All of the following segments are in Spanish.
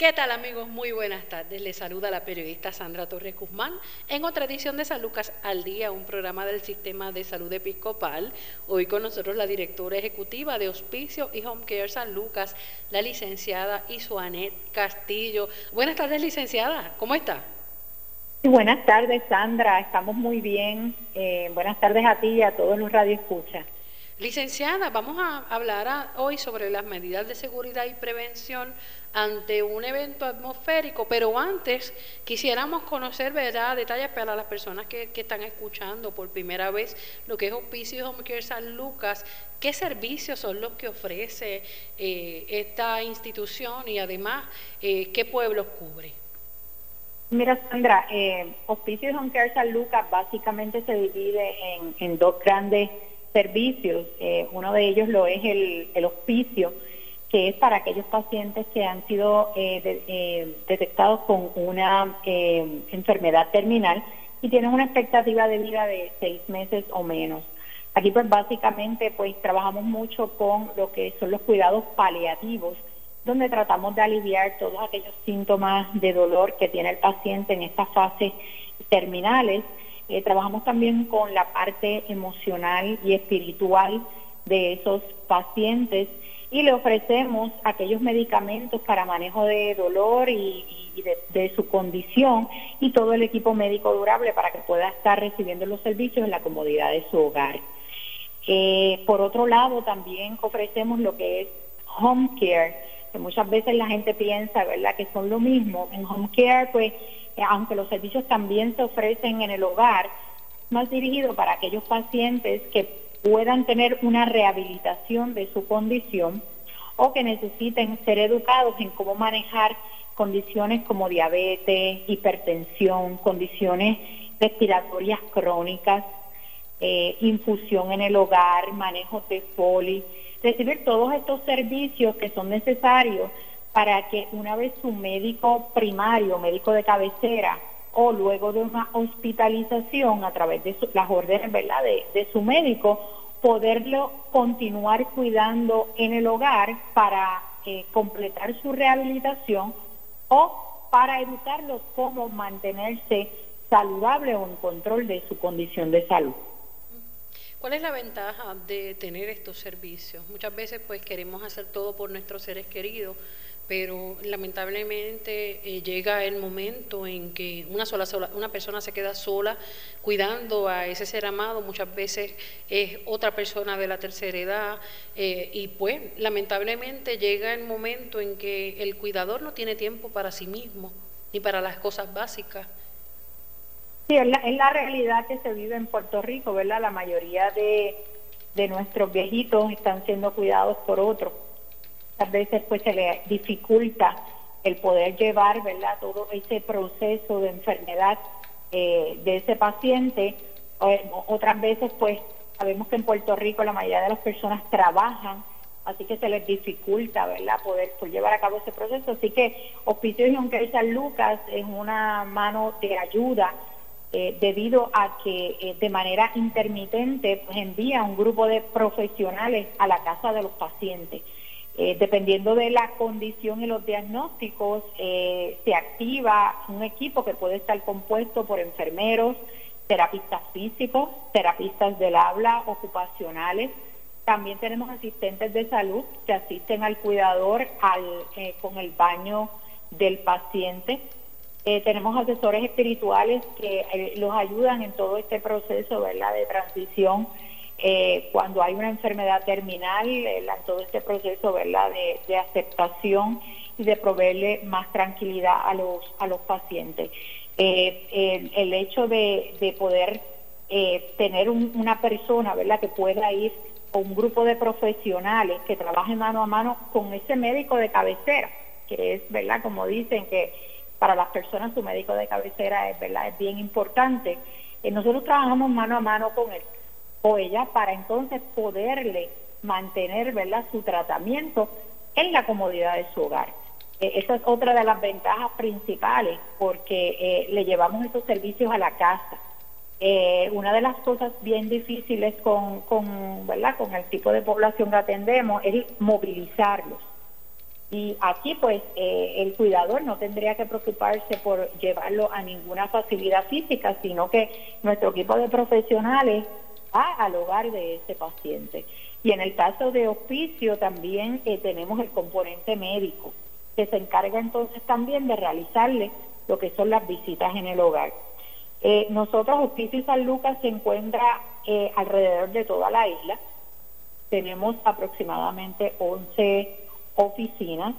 ¿Qué tal amigos? Muy buenas tardes. Les saluda la periodista Sandra Torres Guzmán en otra edición de San Lucas al Día, un programa del Sistema de Salud Episcopal. Hoy con nosotros la directora ejecutiva de Hospicio y Home Care San Lucas, la licenciada Isuanet Castillo. Buenas tardes, licenciada. ¿Cómo está? buenas tardes, Sandra. Estamos muy bien. Eh, buenas tardes a ti y a todos los radioescuchas. Licenciada, vamos a hablar hoy sobre las medidas de seguridad y prevención ante un evento atmosférico, pero antes quisiéramos conocer ¿verdad? detalles para las personas que, están escuchando por primera vez lo que es Hospicio Home Care San Lucas, qué servicios son los que ofrece eh, esta institución y además eh, qué pueblos cubre. Mira, Sandra, eh, Hospicio Home Care San Lucas básicamente se divide en, dos grandes servicios. Eh, uno de ellos lo es el, hospicio, que es para aquellos pacientes que han sido eh, eh, detectados con una enfermedad terminal y tienen una expectativa de vida de seis meses o menos. Aquí pues básicamente pues trabajamos mucho con lo que son los cuidados paliativos, donde tratamos de aliviar todos aquellos síntomas de dolor que tiene el paciente en estas fases terminales eh, trabajamos también con la parte emocional y espiritual de esos pacientes y le ofrecemos aquellos medicamentos para manejo de dolor y, de, su condición y todo el equipo médico durable para que pueda estar recibiendo los servicios en la comodidad de su hogar. Eh, por otro lado, también ofrecemos lo que es home care, que muchas veces la gente piensa, ¿verdad?, que son lo mismo. En home care, pues eh, aunque los servicios también se ofrecen en el hogar, más dirigido para aquellos pacientes que puedan tener una rehabilitación de su condición o que necesiten ser educados en cómo manejar condiciones como diabetes, hipertensión, condiciones respiratorias crónicas, eh, infusión en el hogar, manejo de foli, recibir todos estos servicios que son necesarios para que una vez su médico primario, médico de cabecera, o luego de una hospitalización a través de las órdenes ¿verdad? De, su médico, poderlo continuar cuidando en el hogar para eh, completar su rehabilitación o para educarlos cómo mantenerse saludable o en control de su condición de salud. ¿Cuál es la ventaja de tener estos servicios? Muchas veces pues queremos hacer todo por nuestros seres queridos, pero lamentablemente eh, llega el momento en que una sola, una persona se queda sola cuidando a ese ser amado, muchas veces es otra persona de la tercera edad eh, y pues lamentablemente llega el momento en que el cuidador no tiene tiempo para sí mismo ni para las cosas básicas. Sí, es la, realidad que se vive en Puerto Rico, ¿verdad? La mayoría de, de nuestros viejitos están siendo cuidados por otros muchas veces pues se le dificulta el poder llevar, ¿verdad?, todo ese proceso de enfermedad eh, de ese paciente. otras veces pues sabemos que en Puerto Rico la mayoría de las personas trabajan, así que se les dificulta, ¿verdad?, poder llevar a cabo ese proceso. Así que Hospicio de San Lucas es una mano de ayuda eh, debido a que eh, de manera intermitente pues envía un grupo de profesionales a la casa de los pacientes. Eh, dependiendo de la condición y los diagnósticos, eh, se activa un equipo que puede estar compuesto por enfermeros, terapistas físicos, terapistas del habla, ocupacionales. También tenemos asistentes de salud que asisten al cuidador eh, con el baño del paciente. tenemos asesores espirituales que los ayudan en todo este proceso ¿verdad? de transición eh, cuando hay una enfermedad terminal, eh, todo este proceso ¿verdad? De, aceptación y de proveerle más tranquilidad a los, a los pacientes. Eh, el, hecho de, poder tener una persona ¿verdad? que pueda ir con un grupo de profesionales que trabajen mano a mano con ese médico de cabecera, que es, ¿verdad? Como dicen que para las personas su médico de cabecera es, ¿verdad? es bien importante. nosotros trabajamos mano a mano con él o ella para entonces poderle mantener ¿verdad? su tratamiento en la comodidad de su hogar. Eh, esa es otra de las ventajas principales porque eh, le llevamos estos servicios a la casa. Eh, una de las cosas bien difíciles con, con, ¿verdad? con el tipo de población que atendemos es movilizarlos. Y aquí pues eh, el cuidador no tendría que preocuparse por llevarlo a ninguna facilidad física, sino que nuestro equipo de profesionales va al hogar de ese paciente. Y en el caso de hospicio también eh, tenemos el componente médico, que se encarga entonces también de realizarle lo que son las visitas en el hogar. Eh, nosotros, Hospicio San Lucas se encuentra alrededor de toda la isla. Tenemos aproximadamente 11 oficinas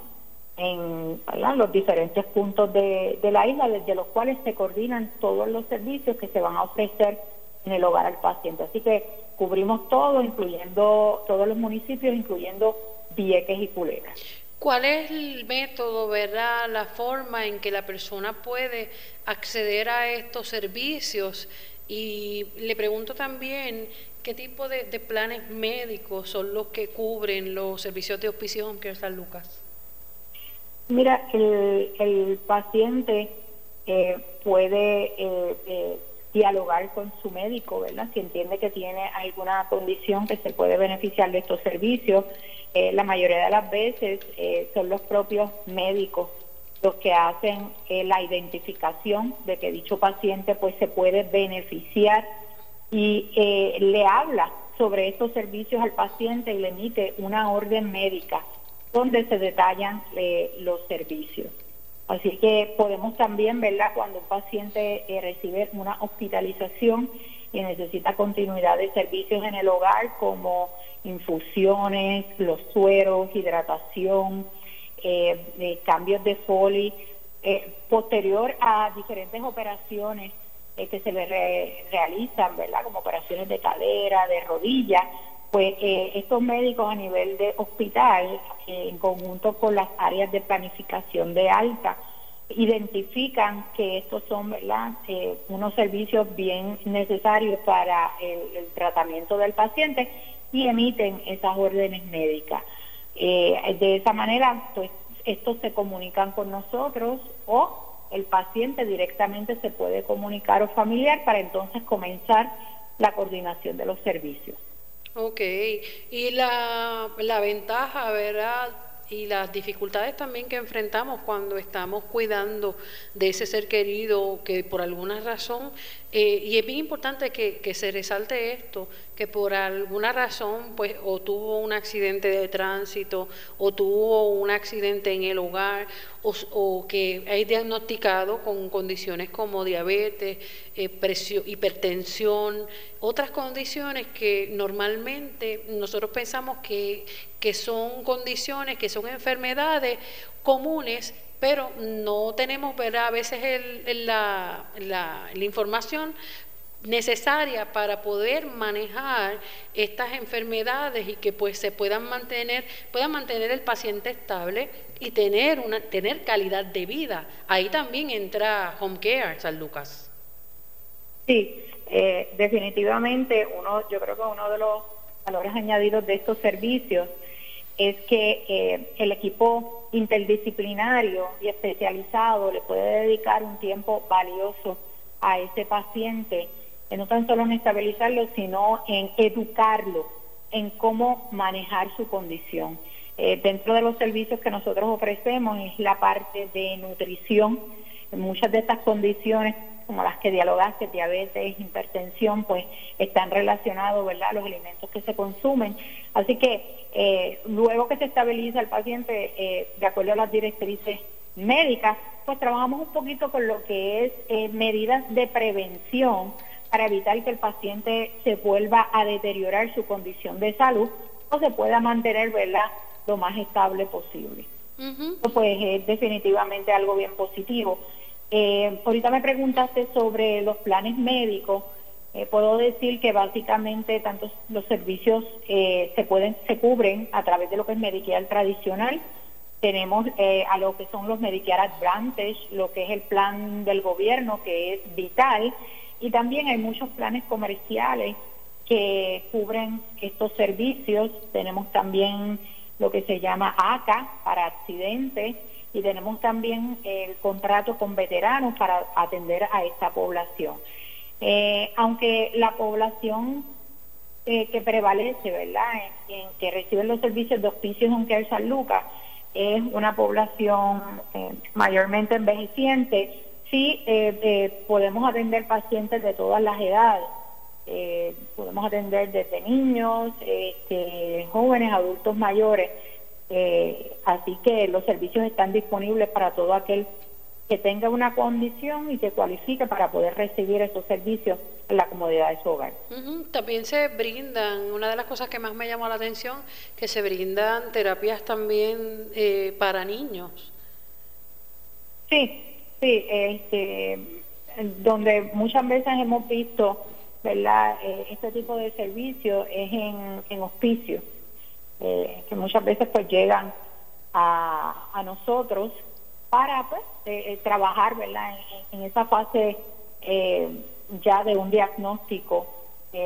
en los diferentes puntos de, la isla, desde los cuales se coordinan todos los servicios que se van a ofrecer en el hogar al paciente. Así que cubrimos todo, incluyendo todos los municipios, incluyendo Vieques y Culebra. ¿Cuál es el método, verdad, la forma en que la persona puede acceder a estos servicios? Y le pregunto también ¿Qué tipo de, planes médicos son los que cubren los servicios de Hospicio Home Care San Lucas? Mira, el, paciente eh, puede eh, eh, dialogar con su médico, ¿verdad? Si entiende que tiene alguna condición que se puede beneficiar de estos servicios. la mayoría de las veces son los propios médicos los que hacen la identificación de que dicho paciente pues se puede beneficiar y eh, le habla sobre estos servicios al paciente y le emite una orden médica donde se detallan eh, los servicios. Así que podemos también, verla Cuando un paciente eh, recibe una hospitalización y necesita continuidad de servicios en el hogar como infusiones, los sueros, hidratación, cambios de foli, posterior a diferentes operaciones eh, que se le realizan, ¿verdad? Como operaciones de cadera, de rodilla, pues eh, estos médicos a nivel de hospital, eh, en conjunto con las áreas de planificación de alta, identifican que estos son ¿verdad? unos servicios bien necesarios para el, el, tratamiento del paciente y emiten esas órdenes médicas. de esa manera, pues estos se comunican con nosotros o el paciente directamente se puede comunicar o familiar para entonces comenzar la coordinación de los servicios. Ok, y la, la ventaja, ¿verdad? y las dificultades también que enfrentamos cuando estamos cuidando de ese ser querido que por alguna razón, eh, y es bien importante que, se resalte esto, que por alguna razón pues o tuvo un accidente de tránsito o tuvo un accidente en el hogar o, que hay diagnosticado con condiciones como diabetes, eh, presión, hipertensión, otras condiciones que normalmente nosotros pensamos que, que son condiciones, que son enfermedades comunes, pero no tenemos ¿verdad? a veces el, la, la, la información necesaria para poder manejar estas enfermedades y que pues se puedan mantener, puedan mantener el paciente estable y tener una tener calidad de vida. Ahí también entra Home Care, San Lucas. Sí, eh, definitivamente uno, yo creo que uno de los valores añadidos de estos servicios es que eh, el equipo interdisciplinario y especializado le puede dedicar un tiempo valioso a ese paciente no tan solo en estabilizarlo, sino en educarlo en cómo manejar su condición. Eh, dentro de los servicios que nosotros ofrecemos es la parte de nutrición. Muchas de estas condiciones, como las que dialogaste, diabetes, hipertensión, pues están relacionados, ¿verdad?, los alimentos que se consumen. Así que eh, luego que se estabiliza el paciente, eh, de acuerdo a las directrices médicas, pues trabajamos un poquito con lo que es medidas de prevención para evitar que el paciente se vuelva a deteriorar su condición de salud o se pueda mantener ¿verdad? lo más estable posible. Pues es definitivamente algo bien positivo. Eh, ahorita me preguntaste sobre los planes médicos. Eh, puedo decir que básicamente tantos los servicios eh, se pueden se cubren a través de lo que es Medicare tradicional. Tenemos a lo que son los Medicare Advantage, lo que es el plan del gobierno que es vital y también hay muchos planes comerciales que cubren estos servicios. Tenemos también lo que se llama ACA para accidentes y tenemos también el contrato con veteranos para atender a esta población. Eh, aunque la población eh, que prevalece, ¿verdad?, en, que reciben los servicios de hospicios en Care San Lucas, es una población eh, mayormente envejeciente, sí podemos atender pacientes de todas las edades. Podemos atender desde niños, este, jóvenes, adultos mayores. así que los servicios están disponibles para todo aquel que tenga una condición y que cualifique para poder recibir esos servicios en la comodidad de su hogar. También se brindan, una de las cosas que más me llamó la atención, que se brindan terapias también eh, para niños. Sí, sí, este, donde muchas veces hemos visto ¿verdad? Eh, este tipo de servicios es en, en eh, que muchas veces pues llegan a, a nosotros para pues, eh, eh, trabajar ¿verdad? En, esa fase ya de un diagnóstico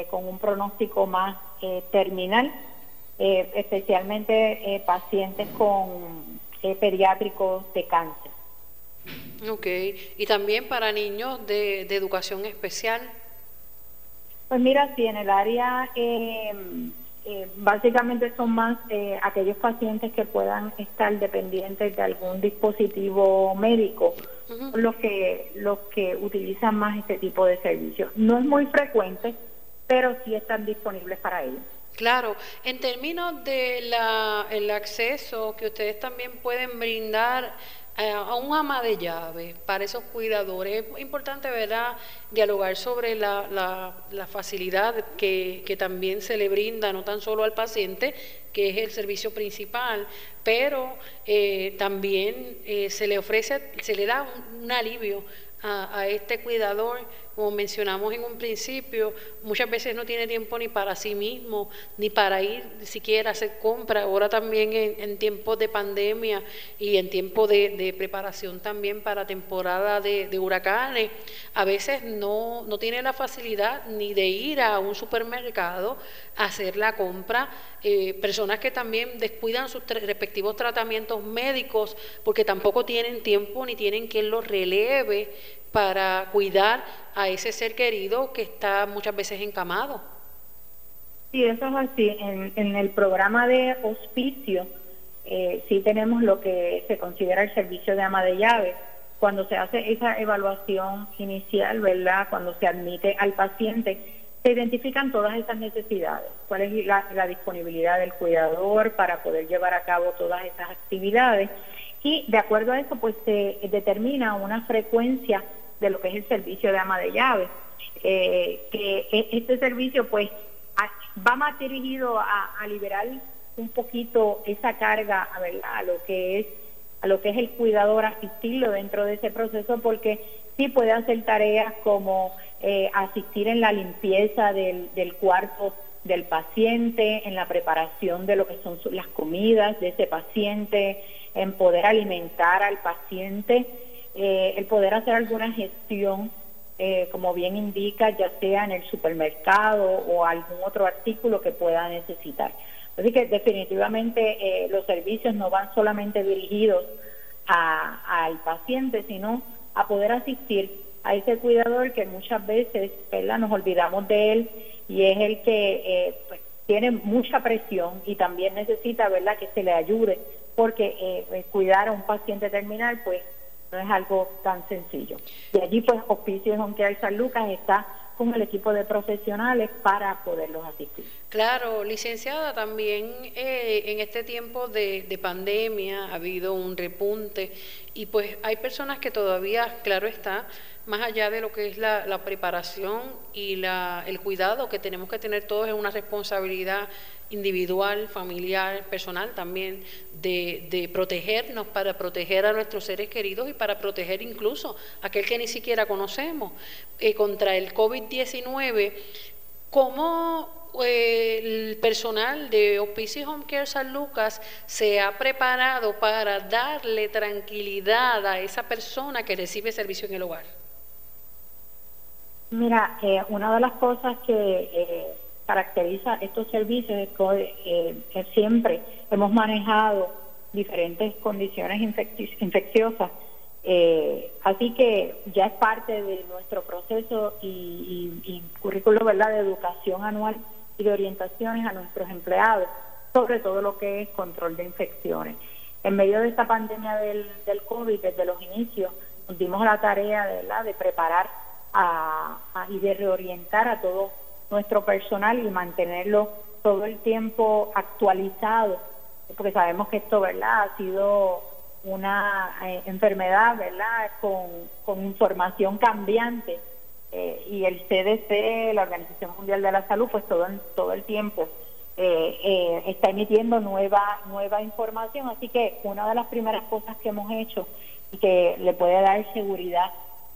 con un pronóstico más terminal, especialmente pacientes con pediátricos de cáncer. Ok, y también para niños de, educación especial. Pues mira, sí, en el área eh, básicamente son más eh, aquellos pacientes que puedan estar dependientes de algún dispositivo médico, los que los que utilizan más este tipo de servicios. No es muy frecuente, pero sí están disponibles para ellos. Claro, en términos del el acceso que ustedes también pueden brindar a un ama de llave para esos cuidadores. Es importante, ¿verdad?, dialogar sobre la, la, facilidad que, que, también se le brinda, no tan solo al paciente, que es el servicio principal, pero eh, también eh, se le ofrece, se le da un alivio a, este cuidador, como mencionamos en un principio, muchas veces no tiene tiempo ni para sí mismo, ni para ir siquiera a hacer compras. Ahora también en, tiempos de pandemia y en tiempos de, preparación también para temporada de, huracanes, a veces no, no tiene la facilidad ni de ir a un supermercado a hacer la compra. Eh, personas que también descuidan sus respectivos tratamientos médicos porque tampoco tienen tiempo ni tienen quien los releve para cuidar a ese ser querido que está muchas veces encamado. Sí, eso es así. En, el programa de hospicio eh, sí tenemos lo que se considera el servicio de ama de llave. Cuando se hace esa evaluación inicial, ¿verdad? Cuando se admite al paciente, se identifican todas esas necesidades. ¿Cuál es la, la disponibilidad del cuidador para poder llevar a cabo todas esas actividades? Y de acuerdo a eso, pues se determina una frecuencia de lo que es el servicio de ama de llave. Eh, que e, este servicio pues va más dirigido a, liberar un poquito esa carga a, lo que es a lo que es el cuidador asistirlo dentro de ese proceso porque sí puede hacer tareas como eh, asistir en la limpieza del, del cuarto del paciente, en la preparación de lo que son las comidas de ese paciente, en poder alimentar al paciente eh, el poder hacer alguna gestión, eh, como bien indica, ya sea en el supermercado o algún otro artículo que pueda necesitar. Así que definitivamente eh, los servicios no van solamente dirigidos al paciente, sino a poder asistir a ese cuidador que muchas veces nos olvidamos de él y es el que pues, tiene mucha presión y también necesita ¿verdad? que se le ayude porque cuidar a un paciente terminal pues no es algo tan sencillo. Y allí pues Hospicio Home Care San Lucas está con el equipo de profesionales para poderlos asistir. Claro, licenciada, también eh, en este tiempo de, pandemia ha habido un repunte y pues hay personas que todavía, claro está, más allá de lo que es la, preparación y la, el cuidado que tenemos que tener todos es una responsabilidad individual, familiar, personal también, de, protegernos para proteger a nuestros seres queridos y para proteger incluso a aquel que ni siquiera conocemos eh, contra el COVID-19. ¿Cómo eh, el personal de Hospice Home Care San Lucas se ha preparado para darle tranquilidad a esa persona que recibe servicio en el hogar? Mira, eh, una de las cosas que caracteriza estos servicios es que siempre hemos manejado diferentes condiciones infecciosas eh, así que ya es parte de nuestro proceso y, currículo ¿verdad? de educación anual y de orientaciones a nuestros empleados sobre todo lo que es control de infecciones. en medio de esta pandemia del, COVID, desde los inicios, nos dimos la tarea de, de preparar y de reorientar a todo nuestro personal y mantenerlo todo el tiempo actualizado, porque sabemos que esto ¿verdad? ha sido una eh, enfermedad ¿verdad? Con, información cambiante eh, y el CDC, la Organización Mundial de la Salud, pues todo, todo el tiempo eh, está emitiendo nueva, nueva información. Así que una de las primeras cosas que hemos hecho y que le puede dar seguridad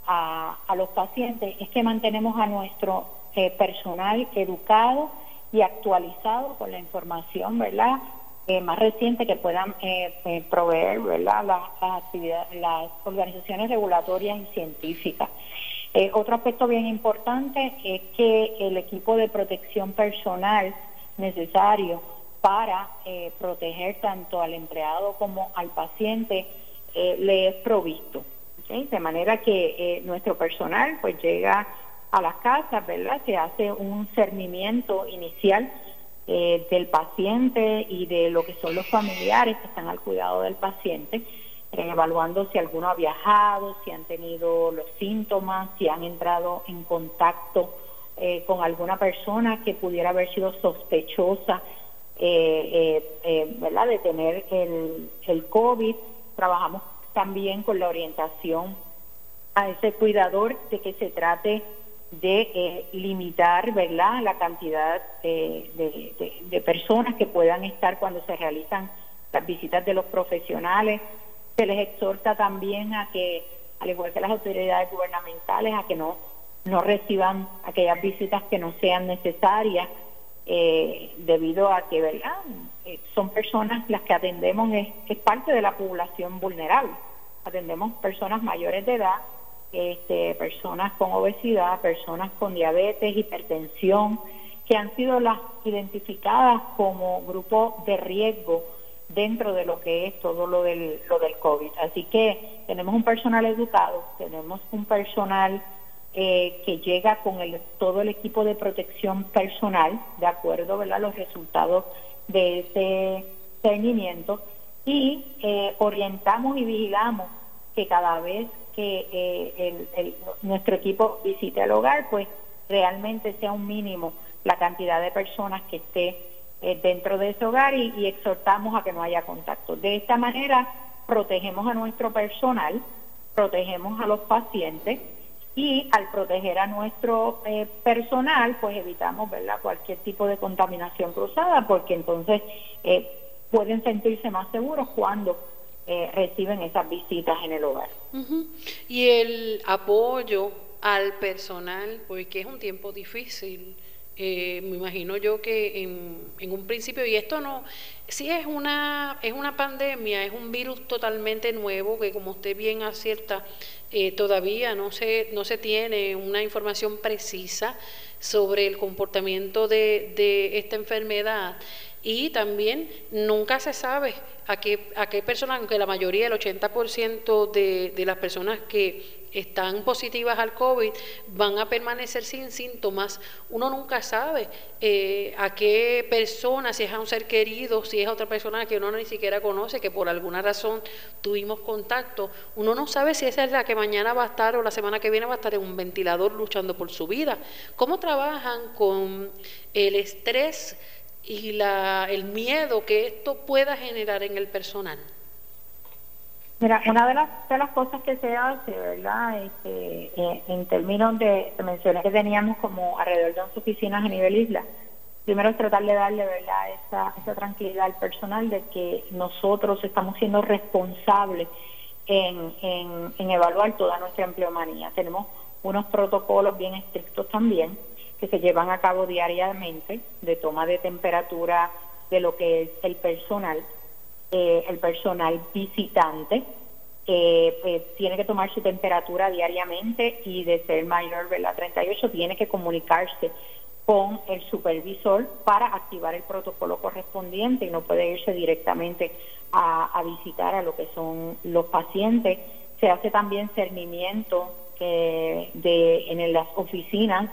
a, los pacientes es que mantenemos a nuestro eh, personal educado y actualizado con la información, ¿verdad? Eh, más reciente que puedan eh, proveer, ¿verdad? Las, actividades, las organizaciones regulatorias y científicas. otro aspecto bien importante es que el equipo de protección personal necesario para proteger tanto al empleado como al paciente le es provisto. De manera que eh, nuestro personal pues llega a las casas, ¿verdad? Se hace un cernimiento inicial eh, del paciente y de lo que son los familiares que están al cuidado del paciente, eh, evaluando si alguno ha viajado, si han tenido los síntomas, si han entrado en contacto con alguna persona que pudiera haber sido sospechosa, ¿verdad? De tener el, el COVID. Trabajamos también con la orientación a ese cuidador de que se trate de eh, limitar ¿verdad? la cantidad de, personas que puedan estar cuando se realizan las visitas de los profesionales. Se les exhorta también a que, al igual que las autoridades gubernamentales, a que no, no reciban aquellas visitas que no sean necesarias, eh, debido a que ¿verdad? Eh, son personas las que atendemos, es parte de la población vulnerable atendemos personas mayores de edad, este, personas con obesidad, personas con diabetes, hipertensión, que han sido las identificadas como grupo de riesgo dentro de lo que es todo lo del, lo del COVID. Así que tenemos un personal educado, tenemos un personal eh, que llega con el, todo el equipo de protección personal, de acuerdo a los resultados de ese seguimiento, y eh, orientamos y vigilamos que cada vez que eh, nuestro equipo visite el hogar, pues realmente sea un mínimo la cantidad de personas que esté eh, dentro de ese hogar y, exhortamos a que no haya contacto. De esta manera protegemos a nuestro personal, protegemos a los pacientes y al proteger a nuestro personal, pues evitamos ¿verdad? cualquier tipo de contaminación cruzada, porque entonces pueden sentirse más seguros cuando eh, reciben esas visitas en el hogar. Y el apoyo al personal, porque es un tiempo difícil. Eh, me imagino yo que en, un principio, y esto no, sí es una, es una pandemia, es un virus totalmente nuevo que como usted bien acierta, eh, todavía no se, no se tiene una información precisa sobre el comportamiento de, de esta enfermedad y también nunca se sabe a qué, a qué personas, aunque la mayoría, el 80% de, de las personas que están positivas al COVID van a permanecer sin síntomas, uno nunca sabe eh, a qué persona, si es a un ser querido, si es a otra persona que uno ni siquiera conoce, que por alguna razón tuvimos contacto, uno no sabe si esa es la que mañana va a estar o la semana que viene va a estar en un ventilador luchando por su vida. ¿Cómo trabajan con el estrés? Y la, el miedo que esto pueda generar en el personal? Mira, una de las, de las cosas que se hace, ¿verdad? Este, eh, en términos de, mencioné que teníamos como alrededor de 11 oficinas a nivel isla, primero es tratar de darle, ¿verdad?, esa, esa tranquilidad al personal de que nosotros estamos siendo responsables en, en, en evaluar toda nuestra empleomanía. Tenemos unos protocolos bien estrictos también que se llevan a cabo diariamente de toma de temperatura de lo que es el personal, eh, el personal visitante. pues, tiene que tomar su temperatura diariamente y de ser mayor de la 38 tiene que comunicarse con el supervisor para activar el protocolo correspondiente y no puede irse directamente a, visitar a lo que son los pacientes. Se hace también cernimiento eh, de, en las oficinas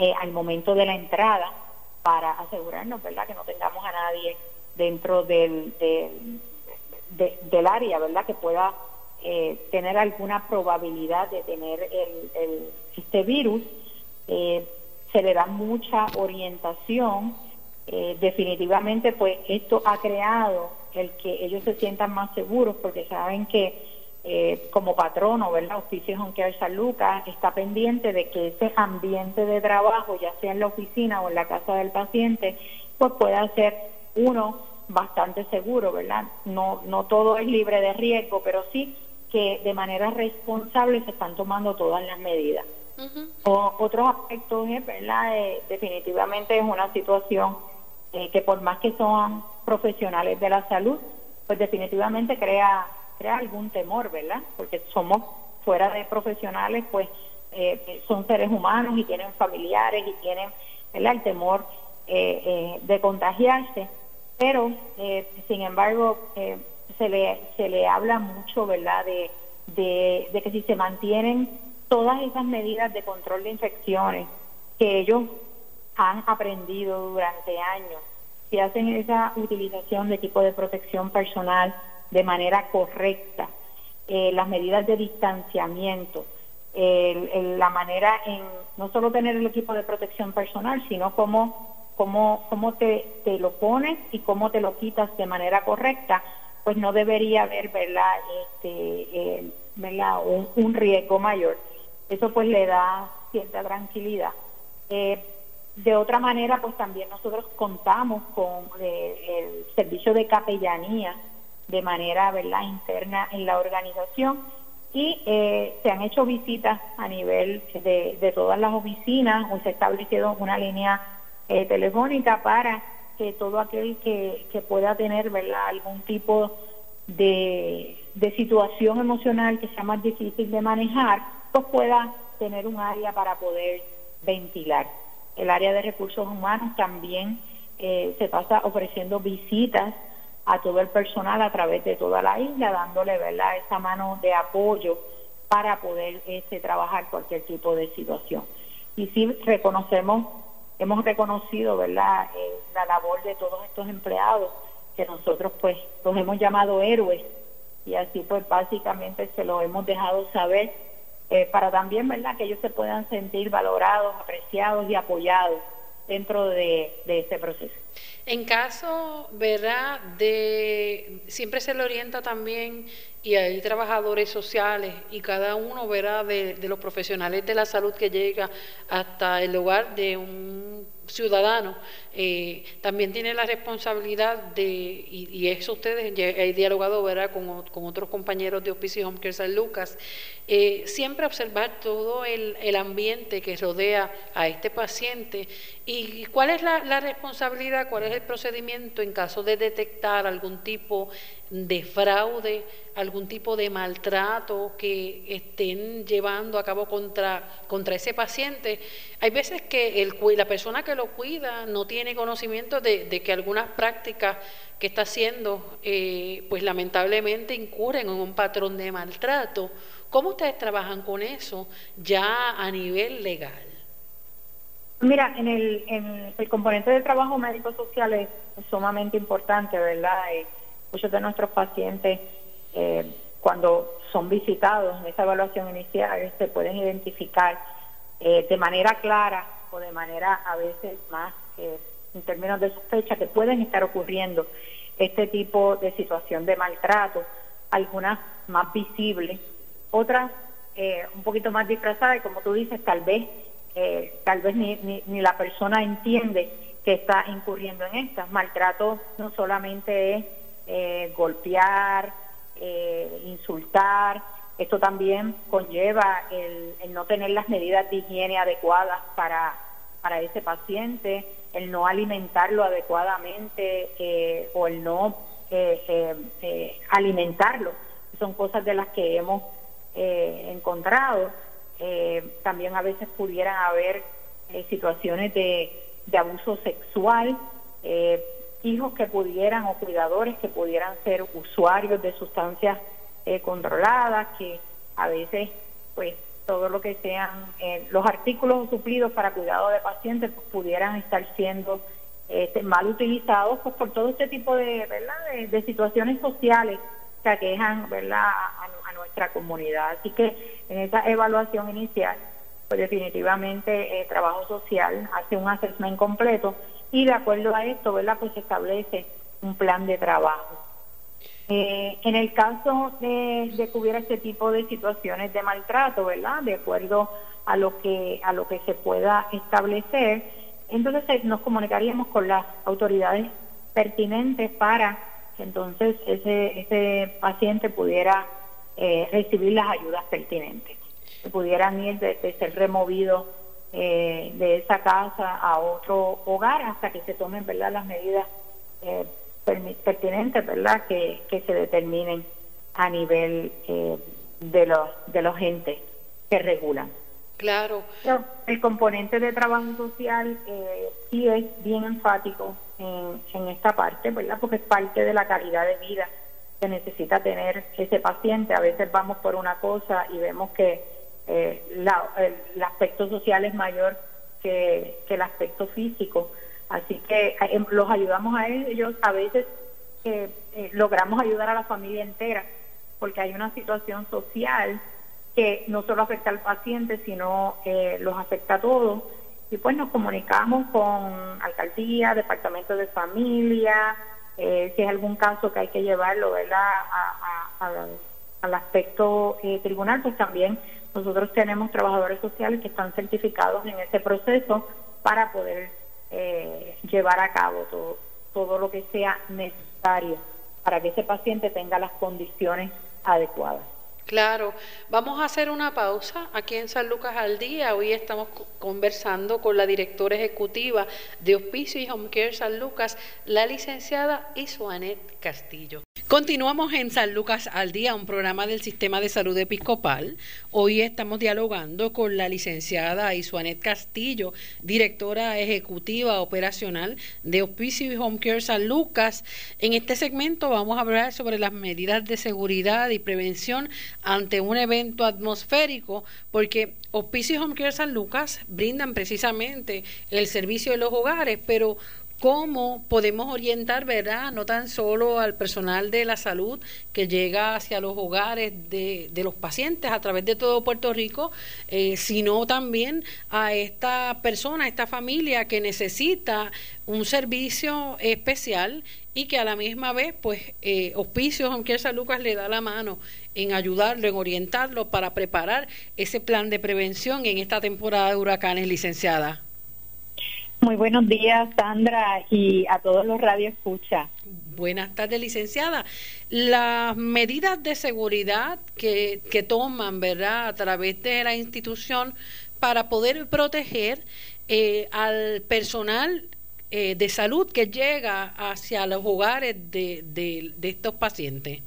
eh, al momento de la entrada para asegurarnos, ¿verdad?, que no tengamos a nadie dentro del, del área, ¿verdad? Que pueda eh, tener alguna probabilidad de tener el, este virus. Eh, se le da mucha orientación. definitivamente, pues esto ha creado el que ellos se sientan más seguros porque saben que eh, como patrono, ¿verdad? Oficio Home Care San Lucas está pendiente de que ese ambiente de trabajo, ya sea en la oficina o en la casa del paciente, pues pueda ser uno bastante seguro, ¿verdad? No, no todo es libre de riesgo, pero sí que de manera responsable se están tomando todas las medidas. o, otros aspectos, ¿verdad? Eh, definitivamente es una situación eh, que por más que son profesionales de la salud, pues definitivamente crea crea algún temor, ¿verdad? Porque somos fuera de profesionales, pues eh, son seres humanos y tienen familiares y tienen ¿verdad? el temor eh, eh, de contagiarse, pero sin embargo se, le, se le habla mucho, ¿verdad?, de, de, de que si se mantienen todas esas medidas de control de infecciones que ellos han aprendido durante años, si hacen esa utilización de equipo de protección personal, de manera correcta, eh, las medidas de distanciamiento, la manera en no solo tener el equipo de protección personal, sino cómo, cómo, cómo te, te lo pones y cómo te lo quitas de manera correcta, pues no debería haber ¿verdad? Este, eh, ¿verdad? Un, riesgo mayor. Eso pues le da cierta tranquilidad. Eh, de otra manera, pues también nosotros contamos con el servicio de capellanía de manera ¿verdad? interna en la organización y eh, se han hecho visitas a nivel de, todas las oficinas o se ha establecido una línea eh, telefónica para que todo aquel que, pueda tener ¿verdad? algún tipo de, de situación emocional que sea más difícil de manejar, pues pueda tener un área para poder ventilar. El área de recursos humanos también eh, se pasa ofreciendo visitas a todo el personal a través de toda la isla, dándole ¿verdad? esa mano de apoyo para poder este, trabajar cualquier tipo de situación. Y sí reconocemos, hemos reconocido ¿verdad? Eh, la labor de todos estos empleados, que nosotros pues los hemos llamado héroes y así pues básicamente se lo hemos dejado saber eh, para también verdad que ellos se puedan sentir valorados, apreciados y apoyados dentro de, de este proceso. En caso, ¿verdad? De siempre se le orienta también y hay trabajadores sociales y cada uno, verá De, de los profesionales de la salud que llega hasta el hogar de un ciudadano eh, también tiene la responsabilidad de, y, eso ustedes, he dialogado ¿verdad? Con, con, otros compañeros de Hospicio Home Care San Lucas, eh, siempre observar todo el, el, ambiente que rodea a este paciente y cuál es la, la responsabilidad, cuál es el procedimiento en caso de detectar algún tipo de fraude, algún tipo de maltrato que estén llevando a cabo contra, contra ese paciente. Hay veces que la persona que lo cuida no tiene conocimiento de, que algunas prácticas que está haciendo, eh, pues lamentablemente incurren en un patrón de maltrato. ¿Cómo ustedes trabajan con eso ya a nivel legal? Mira, en el, en el componente de trabajo médico-social es sumamente importante, ¿verdad? Eh, muchos de nuestros pacientes, eh, cuando son visitados en esa evaluación inicial, se pueden identificar eh, de manera clara o de manera a veces más, eh, en términos de sospecha, que pueden estar ocurriendo este tipo de situación de maltrato, algunas más visibles, otras un poquito más disfrazadas y como tú dices, tal vez, tal vez ni, ni, ni la persona entiende que está incurriendo en estas. Maltrato no solamente es eh, golpear, eh, insultar. Esto también conlleva el, no tener las medidas de higiene adecuadas para, para ese paciente, el no alimentarlo adecuadamente eh, o el no alimentarlo. Son cosas de las que hemos encontrado. también a veces pudieran haber situaciones de abuso sexual hijos que pudieran o cuidadores que pudieran ser usuarios de sustancias eh, controladas, que a veces pues todo lo que sean eh, los artículos suplidos para cuidado de pacientes pues, pudieran estar siendo este, mal utilizados pues, por todo este tipo de, ¿verdad? de, situaciones sociales que aquejan ¿verdad? A, nuestra comunidad. Así que en esa evaluación inicial, pues definitivamente eh, Trabajo Social hace un assessment completo y de acuerdo a esto, ¿verdad? Pues se establece un plan de trabajo. Eh, en el caso de, de, que hubiera este tipo de situaciones de maltrato, ¿verdad? De acuerdo a lo que a lo que se pueda establecer, entonces eh, nos comunicaríamos con las autoridades pertinentes para que entonces ese ese paciente pudiera eh, recibir las ayudas pertinentes, que pudieran ir de, ser removidos de esa casa a otro hogar hasta que se tomen, ¿verdad? Las medidas pertinentes, ¿verdad?, que, que se determinen a nivel eh, de los de los entes que regulan. Claro. el componente de trabajo social eh, sí es bien enfático en, en esta parte, ¿verdad? Porque es parte de la calidad de vida que necesita tener ese paciente. A veces vamos por una cosa y vemos que eh, la, el, aspecto social es mayor que, que el aspecto físico. Así que eh, los ayudamos a ellos, a veces eh, logramos ayudar a la familia entera, porque hay una situación social que no solo afecta al paciente, sino eh, los afecta a todos. Y pues nos comunicamos con alcaldía, departamento de familia, si es algún caso que hay que llevarlo ¿verdad? al aspecto tribunal, pues también nosotros tenemos trabajadores sociales que están certificados en ese proceso para poder eh, llevar a cabo todo, todo lo que sea necesario para que ese paciente tenga las condiciones adecuadas. Claro, vamos a hacer una pausa aquí en San Lucas al Día. Hoy estamos conversando con la directora ejecutiva de Hospicio y Home Care San Lucas, la licenciada Isuanet Castillo. Continuamos en San Lucas al Día, un programa del Sistema de Salud Episcopal. Hoy estamos dialogando con la licenciada Isuanet Castillo, directora ejecutiva operacional de Hospicio y Home Care San Lucas. En este segmento vamos a hablar sobre las medidas de seguridad y prevención ante un evento atmosférico, porque Hospicio Home Care San Lucas brindan precisamente el servicio de los hogares, pero cómo podemos orientar, ¿verdad? No tan solo al personal de la salud que llega hacia los hogares de, de los pacientes a través de todo Puerto Rico, eh, sino también a esta persona, a esta familia que necesita un servicio especial y que a la misma vez, pues, eh, Hospicios, aunque San Lucas le da la mano en ayudarlo, en orientarlo para preparar ese plan de prevención en esta temporada de huracanes, licenciada. Muy buenos días, Sandra, y a todos los radioescuchas. Buenas tardes, licenciada. Las medidas de seguridad que, que toman, ¿verdad?, a través de la institución para poder proteger eh, al personal eh, de salud que llega hacia los hogares de, de, estos pacientes.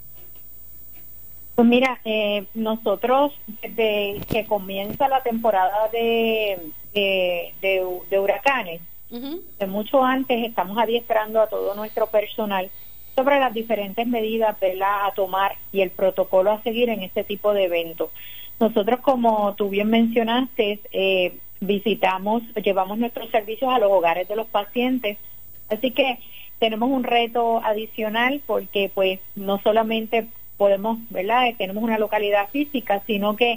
Pues mira, eh, nosotros desde que comienza la temporada de de, huracanes. De mucho antes estamos adiestrando a todo nuestro personal sobre las diferentes medidas a tomar y el protocolo a seguir en este tipo de eventos. Nosotros, como tú bien mencionaste, eh, visitamos, llevamos nuestros servicios a los hogares de los pacientes. Así que tenemos un reto adicional porque pues no solamente podemos, ¿verdad? Tenemos una localidad física, sino que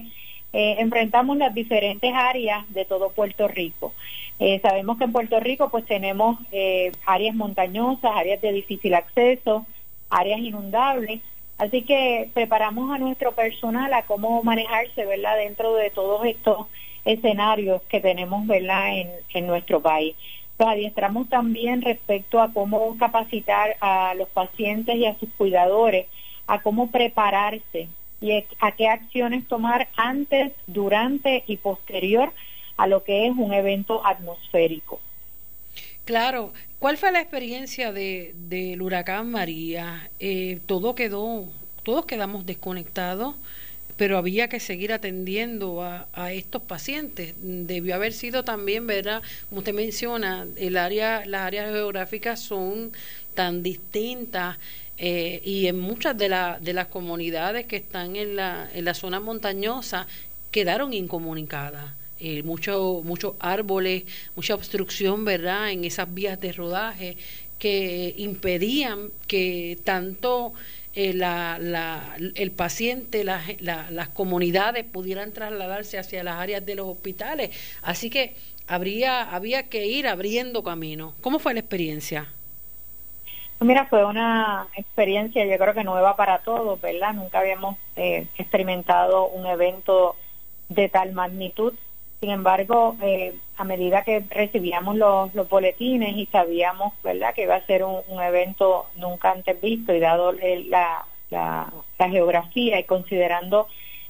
eh, enfrentamos las diferentes áreas de todo Puerto Rico. Eh, sabemos que en Puerto Rico pues tenemos eh, áreas montañosas, áreas de difícil acceso, áreas inundables, así que preparamos a nuestro personal a cómo manejarse, ¿verdad? Dentro de todos estos escenarios que tenemos, ¿verdad? En, en nuestro país. Los adiestramos también respecto a cómo capacitar a los pacientes y a sus cuidadores, a cómo prepararse y a qué acciones tomar antes, durante y posterior a lo que es un evento atmosférico. Claro, ¿cuál fue la experiencia de, del huracán María? Eh, todo quedó, todos quedamos desconectados, pero había que seguir atendiendo a, a, estos pacientes. Debió haber sido también, ¿verdad? Como usted menciona, el área, las áreas geográficas son tan distintas eh, y en muchas de, la, de las comunidades que están en la, en la zona montañosa quedaron incomunicadas. Eh, muchos muchos árboles, mucha obstrucción, ¿verdad?, en esas vías de rodaje que impedían que tanto eh, la, la, el paciente, las comunidades pudieran trasladarse hacia las áreas de los hospitales. Así que habría, había que ir abriendo camino. ¿Cómo fue la experiencia? Pues mira, fue una experiencia yo creo que nueva para todos, ¿verdad? Nunca habíamos eh, experimentado un evento de tal magnitud. Sin embargo, eh, a medida que recibíamos los, boletines y sabíamos, ¿verdad?, que iba a ser un, evento nunca antes visto y dado la, la, geografía y considerando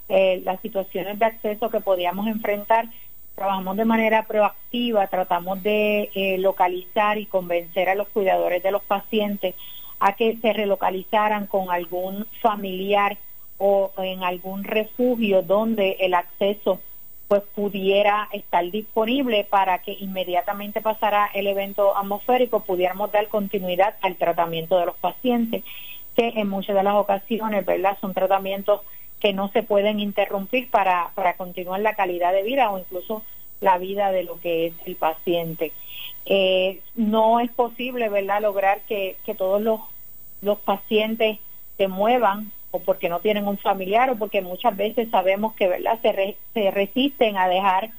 eh, las situaciones de acceso que podíamos enfrentar, trabajamos de manera proactiva, tratamos de eh, localizar y convencer a los cuidadores de los pacientes a que se relocalizaran con algún familiar o en algún refugio donde el acceso pues pudiera estar disponible para que inmediatamente pasara el evento atmosférico pudiéramos dar continuidad al tratamiento de los pacientes que en muchas de las ocasiones verdad son tratamientos que no se pueden interrumpir para, para continuar la calidad de vida o incluso la vida de lo que es el paciente. Eh, no es posible verdad lograr que, que todos los, los pacientes se muevan o porque no tienen un familiar o porque muchas veces sabemos que verdad se, se resisten a dejar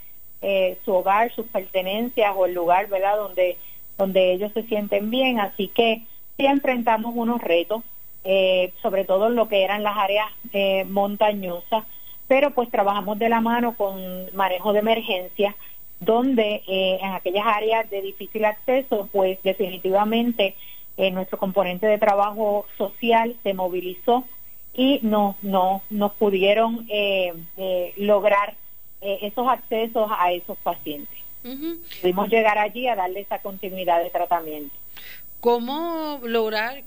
eh, su hogar, sus pertenencias o el lugar verdad donde donde ellos se sienten bien, así que sí enfrentamos unos retos, eh, sobre todo en lo que eran las áreas eh, montañosas, pero pues trabajamos de la mano con manejo de emergencia, donde en aquellas áreas de difícil acceso, pues definitivamente nuestro componente de trabajo social se movilizó y no, no, nos pudieron eh, eh, lograr eh, esos accesos a esos pacientes. Pudimos llegar allí a darle esa continuidad de tratamiento. ¿Cómo lograr,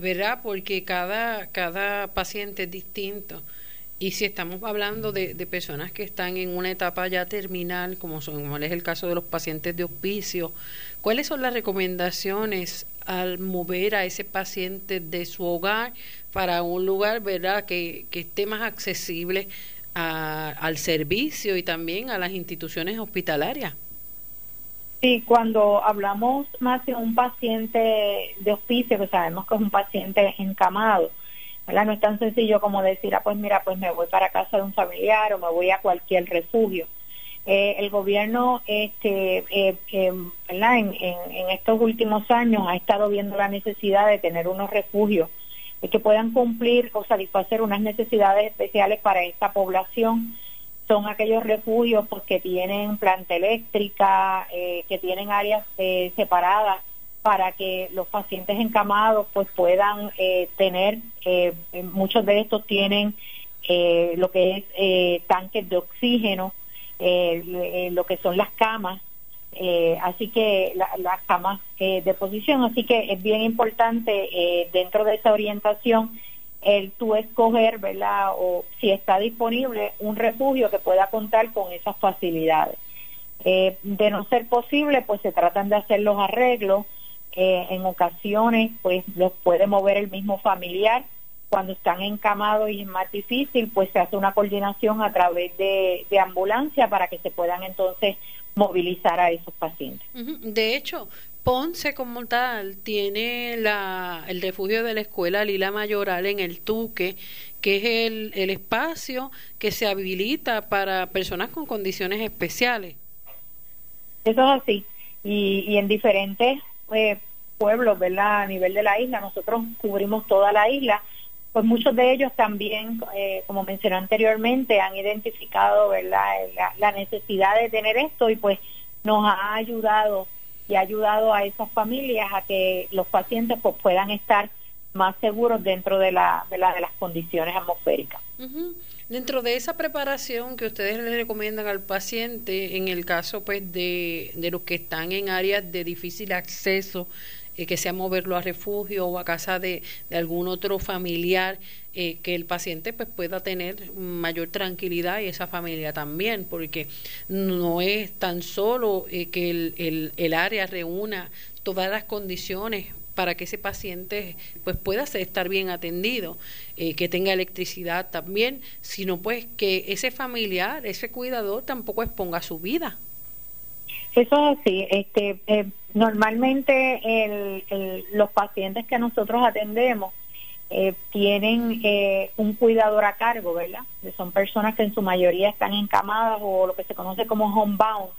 verdad? Porque cada, cada paciente es distinto. Y si estamos hablando de, de, personas que están en una etapa ya terminal, como, son, como es el caso de los pacientes de hospicio, ¿cuáles son las recomendaciones al mover a ese paciente de su hogar para un lugar, ¿verdad?, que, que esté más accesible al servicio y también a las instituciones hospitalarias. Sí, cuando hablamos más de un paciente de hospicio, que sabemos que es un paciente encamado, ¿verdad? No es tan sencillo como decir, ah, pues mira, pues me voy para casa de un familiar o me voy a cualquier refugio. Eh, el gobierno, este, eh, eh, ¿verdad? En, estos últimos años ha estado viendo la necesidad de tener unos refugios que puedan cumplir o satisfacer unas necesidades especiales para esta población. Son aquellos refugios pues, que tienen planta eléctrica, eh, que tienen áreas eh, separadas para que los pacientes encamados pues puedan eh, tener, muchos de estos tienen lo que es tanques de oxígeno, lo que son las camas eh, así que las camas eh, de posición, así que es bien importante eh, dentro de esa orientación el tú escoger, ¿verdad? O si está disponible un refugio que pueda contar con esas facilidades. de no ser posible, pues se tratan de hacer los arreglos. en ocasiones, pues los puede mover el mismo familiar. Cuando están encamados y es más difícil, pues se hace una coordinación a través de, de ambulancia para que se puedan entonces movilizar a esos pacientes. De hecho, Ponce como tal tiene la, el refugio de la escuela Lila Mayoral en el Tuque, que es el, el espacio que se habilita para personas con condiciones especiales. Eso es así. Y, y en diferentes eh, pueblos, ¿verdad? A nivel de la isla, nosotros cubrimos toda la isla pues muchos de ellos también, eh, como mencioné anteriormente, han identificado ¿verdad? La, necesidad de tener esto y pues nos ha ayudado y ha ayudado a esas familias a que los pacientes pues puedan estar más seguros dentro de, la, de, de las condiciones atmosféricas. Dentro de esa preparación que ustedes le recomiendan al paciente, en el caso pues de los que están en áreas de difícil acceso, eh, que sea moverlo a refugio o a casa de, algún otro familiar, eh, que el paciente pues pueda tener mayor tranquilidad y esa familia también, porque no es tan solo eh, que el, el, área reúna todas las condiciones para que ese paciente pues pueda estar bien atendido, que tenga electricidad también, sino pues que ese familiar, ese cuidador tampoco exponga su vida. Eso es así. Este, normalmente los pacientes que nosotros atendemos eh, tienen eh, un cuidador a cargo, ¿verdad? son personas que en su mayoría están encamadas o lo que se conoce como homebound,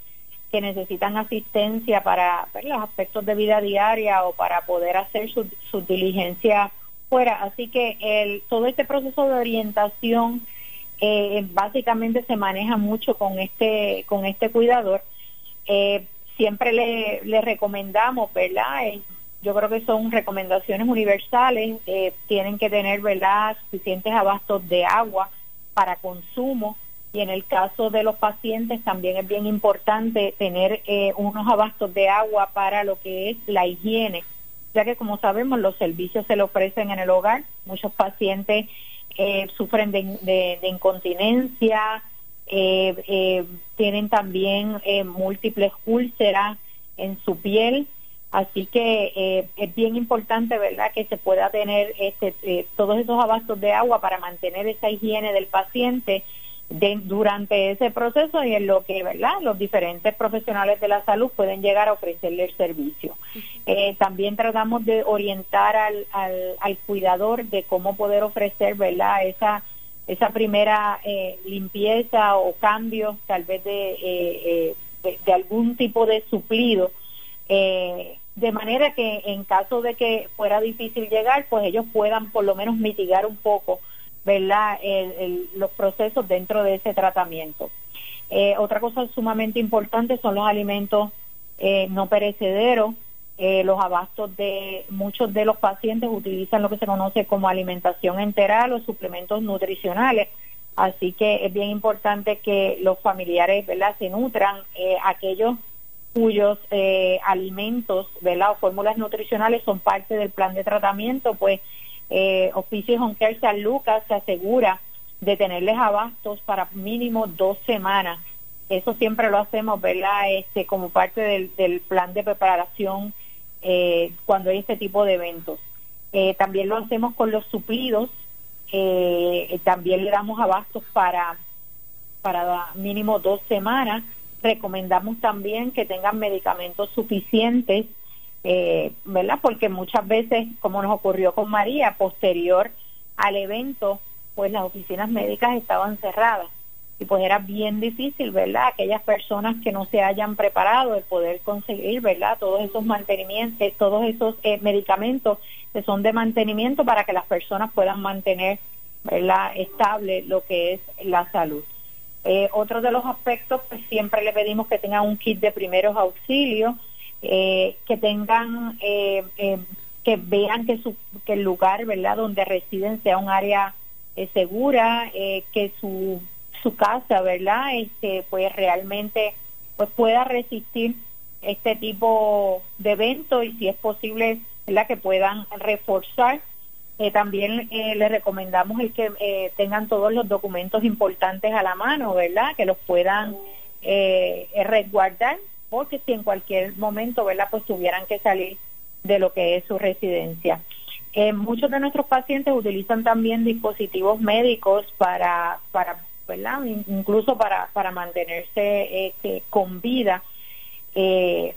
que necesitan asistencia para los aspectos de vida diaria o para poder hacer su, su diligencia fuera. Así que todo este proceso de orientación eh, básicamente se maneja mucho con este, con este cuidador. Siempre le, le recomendamos, ¿verdad? yo creo que son recomendaciones universales, eh, tienen que tener ¿verdad? suficientes abastos de agua para consumo y en el caso de los pacientes también es bien importante tener eh, unos abastos de agua para lo que es la higiene, ya que como sabemos los servicios se le ofrecen en el hogar, muchos pacientes eh, sufren de, incontinencia, tienen también múltiples úlceras en su piel, Así que eh, es bien importante, ¿verdad?, que se pueda tener este, eh, todos esos abastos de agua para mantener esa higiene del paciente durante ese proceso y en lo que, ¿verdad?, los diferentes profesionales de la salud pueden llegar a ofrecerle el servicio. Eh, también tratamos de orientar al, al, cuidador de cómo poder ofrecer, ¿verdad?, esa esa primera limpieza o cambio, tal vez de, de, algún tipo de suplido eh, de manera que en caso de que fuera difícil llegar, pues ellos puedan por lo menos mitigar un poco, ¿verdad?, los procesos dentro de ese tratamiento. Eh, otra cosa sumamente importante son los alimentos eh, no perecederos. Eh, los abastos de muchos de los pacientes utilizan lo que se conoce como alimentación enteral o suplementos nutricionales. Así que es bien importante que los familiares, ¿verdad?, se nutran aquellos cuyos eh, alimentos ¿verdad? o fórmulas nutricionales son parte del plan de tratamiento, pues eh, Oficio Home San Lucas se asegura de tenerles abastos para mínimo dos semanas. Eso siempre lo hacemos, ¿verdad? Este, como parte del, del plan de preparación eh, cuando hay este tipo de eventos. Eh, también lo hacemos con los suplidos. Eh, también le damos abastos para, para mínimo dos semanas recomendamos también que tengan medicamentos suficientes, eh, ¿verdad? Porque muchas veces, como nos ocurrió con María, posterior al evento, pues las oficinas médicas estaban cerradas y pues era bien difícil, ¿verdad? Aquellas personas que no se hayan preparado de poder conseguir, ¿verdad? Todos esos mantenimientos, todos esos eh, medicamentos que son de mantenimiento para que las personas puedan mantener, ¿verdad? Estable lo que es la salud. Eh, otro de los aspectos, pues siempre le pedimos que tengan un kit de primeros auxilios, eh, que tengan, eh, que vean que, su, que el lugar, ¿verdad?, donde residen sea un área segura, que su, su casa, ¿verdad?, este, pues realmente pues pueda resistir este tipo de eventos y si es posible, ¿verdad?, que puedan reforzar eh, también eh, les recomendamos el que eh, tengan todos los documentos importantes a la mano, ¿verdad? Que los puedan eh, resguardar, porque si en cualquier momento, ¿verdad? Pues tuvieran que salir de lo que es su residencia. muchos de nuestros pacientes utilizan también dispositivos médicos para, para ¿verdad? Incluso para, para mantenerse este, con vida.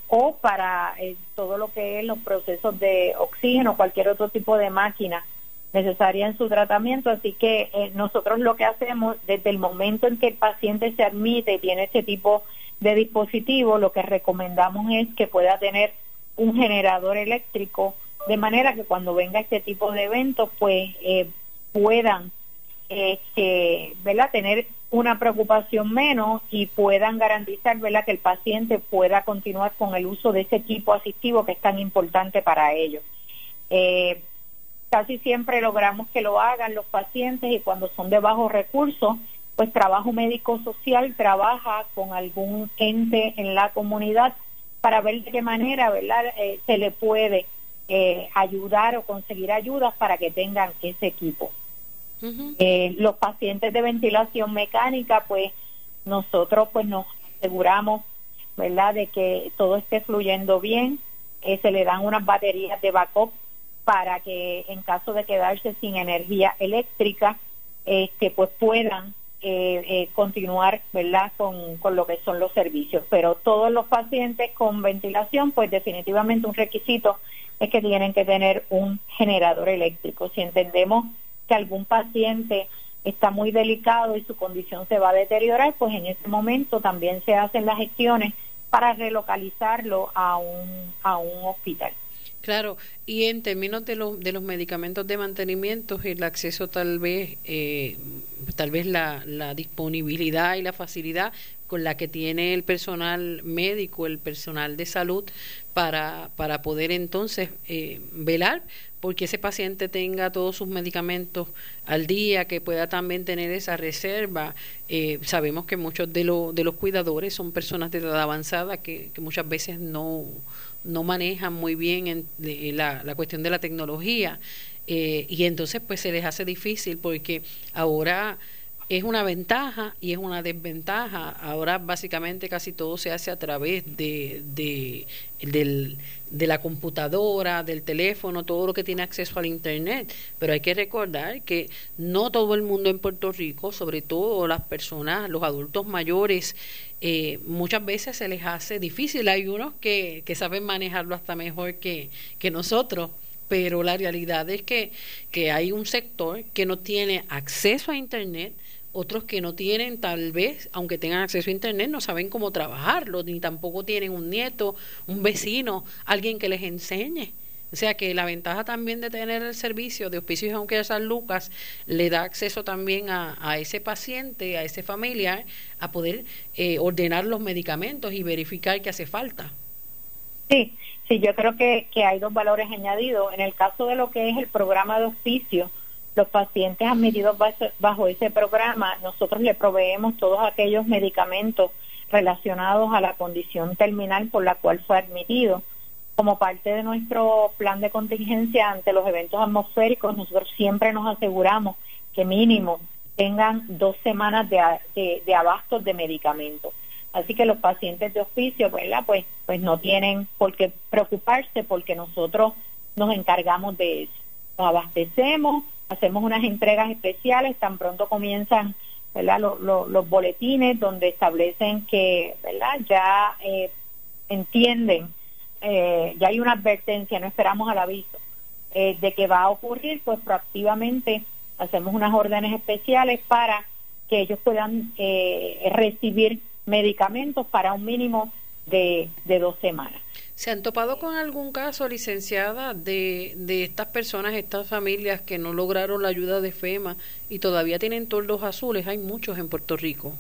o para todo lo que es los procesos de oxígeno, cualquier otro tipo de máquina necesaria en su tratamiento. Así que eh, nosotros lo que hacemos desde el momento en que el paciente se admite y tiene este tipo de dispositivo, lo que recomendamos es que pueda tener un generador eléctrico de manera que cuando venga este tipo de eventos, pues eh, puedan este, ¿verdad? tener una preocupación menos y puedan garantizar ¿verdad? que el paciente pueda continuar con el uso de ese equipo asistivo que es tan importante para ellos. Eh, casi siempre logramos que lo hagan los pacientes y cuando son de bajos recursos, pues trabajo médico social trabaja con algún ente en la comunidad para ver de qué manera ¿verdad? Eh, se le puede eh, ayudar o conseguir ayudas para que tengan ese equipo. Eh, los pacientes de ventilación mecánica, pues nosotros pues nos aseguramos, ¿verdad?, de que todo esté fluyendo bien. se le dan unas baterías de backup para que en caso de quedarse sin energía eléctrica, este, pues puedan eh, eh, continuar verdad con, con, lo que son los servicios pero todos los pacientes con ventilación pues definitivamente un requisito es que tienen que tener un generador eléctrico. Si entendemos que algún paciente está muy delicado y su condición se va a deteriorar, pues en ese momento también se hacen las gestiones para relocalizarlo a un, a un hospital. Claro, y en términos de, los de los medicamentos de mantenimiento, el acceso tal vez, eh, tal vez la, la disponibilidad y la facilidad con la que tiene el personal médico, el personal de salud, para, para poder entonces eh, velar porque ese paciente tenga todos sus medicamentos al día, que pueda también tener esa reserva. Eh, sabemos que muchos de, de los cuidadores son personas de edad avanzada que, que muchas veces no, no manejan muy bien en, la, la, cuestión de la tecnología eh, y entonces pues se les hace difícil porque ahora es una ventaja y es una desventaja. Ahora básicamente casi todo se hace a través de, de, de la computadora, del teléfono, todo lo que tiene acceso al Internet. Pero hay que recordar que no todo el mundo en Puerto Rico, sobre todo las personas, los adultos mayores, eh, muchas veces se les hace difícil. Hay unos que, que saben manejarlo hasta mejor que, que nosotros pero la realidad es que, que hay un sector que no tiene acceso a Internet, otros que no tienen, tal vez, aunque tengan acceso a Internet, no saben cómo trabajarlo, ni tampoco tienen un nieto, un vecino, alguien que les enseñe. O sea que la ventaja también de tener el servicio de hospicios aunque San Lucas le da acceso también a, a ese paciente, a ese familiar, a poder eh, ordenar los medicamentos y verificar que hace falta. Sí, sí, yo creo que, que hay dos valores añadidos. En el caso de lo que es el programa de hospicio, los pacientes admitidos bajo ese programa, nosotros le proveemos todos aquellos medicamentos relacionados a la condición terminal por la cual fue admitido. Como parte de nuestro plan de contingencia ante los eventos atmosféricos, nosotros siempre nos aseguramos que mínimo tengan dos semanas de, de, de abastos de medicamentos. Así que los pacientes de oficio, ¿verdad? Pues, pues no tienen por qué preocuparse porque nosotros nos encargamos de eso. Nos abastecemos, hacemos unas entregas especiales, tan pronto comienzan los boletines donde establecen que ya eh, entienden, eh, ya hay una advertencia, no esperamos al aviso eh, de que va a ocurrir, pues proactivamente hacemos unas órdenes especiales para que ellos puedan recibir medicamentos para un mínimo de dos semanas. ¿Se han topado con algún caso, licenciada, de, de estas personas, estas familias que no lograron la ayuda de FEMA y todavía tienen toldos azules? Hay muchos en Puerto Rico.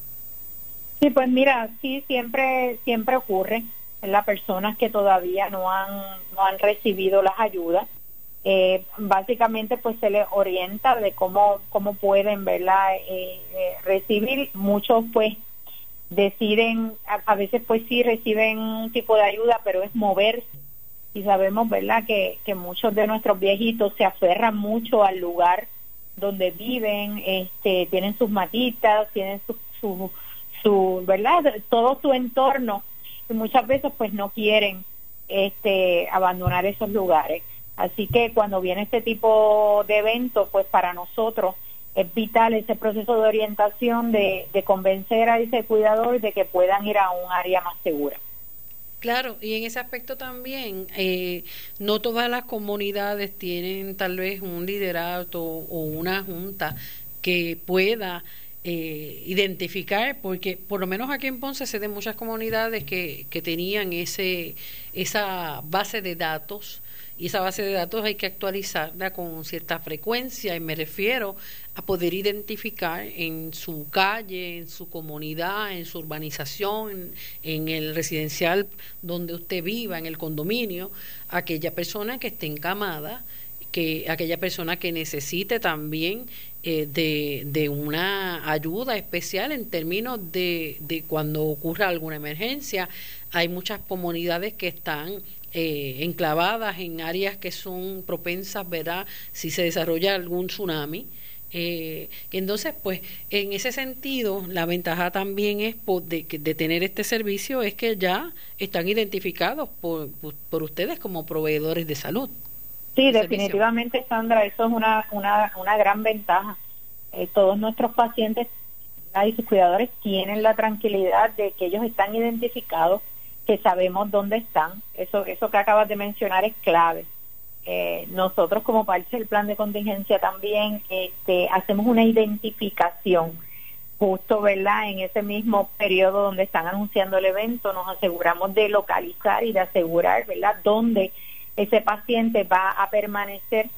Sí, pues mira, sí, siempre, siempre ocurre las personas que todavía no han, no han recibido las ayudas. Eh, básicamente pues se les orienta de cómo, cómo pueden verla eh, eh, recibir. Muchos pues deciden, a, veces pues sí reciben un tipo de ayuda, pero es moverse. Y sabemos, ¿verdad?, que, que muchos de nuestros viejitos se aferran mucho al lugar donde viven, este, tienen sus matitas, tienen su, su, su, ¿verdad?, todo su entorno. Y muchas veces pues no quieren este, abandonar esos lugares. Así que cuando viene este tipo de evento, pues para nosotros es vital ese proceso de orientación de, convencer a ese cuidador de que puedan ir a un área más segura. Claro, y en ese aspecto también, eh, no todas las comunidades tienen tal vez un liderato o una junta que pueda eh, identificar, porque por lo menos aquí en Ponce se de muchas comunidades que, que tenían ese esa base de datos y esa base de datos hay que actualizarla con cierta frecuencia y me refiero a poder identificar en su calle, en su comunidad, en su urbanización, en, el residencial donde usted viva, en el condominio, aquella persona que esté encamada, que aquella persona que necesite también eh, de, de, una ayuda especial en términos de, de cuando ocurra alguna emergencia. Hay muchas comunidades que están eh, enclavadas en áreas que son propensas, ¿verdad? Si se desarrolla algún tsunami. Eh, entonces, pues, en ese sentido, la ventaja también es de, de, tener este servicio es que ya están identificados por, por, ustedes como proveedores de salud. Sí, definitivamente, Sandra, eso es una, una, una gran ventaja. Eh, todos nuestros pacientes y sus cuidadores tienen la tranquilidad de que ellos están identificados que sabemos dónde están. Eso, eso que acabas de mencionar es clave. eh, nosotros como parte del plan de contingencia también este, hacemos una identificación justo, ¿verdad? En ese mismo periodo donde están anunciando el evento, nos aseguramos de localizar y de asegurar, ¿verdad?, dónde ese paciente va a permanecer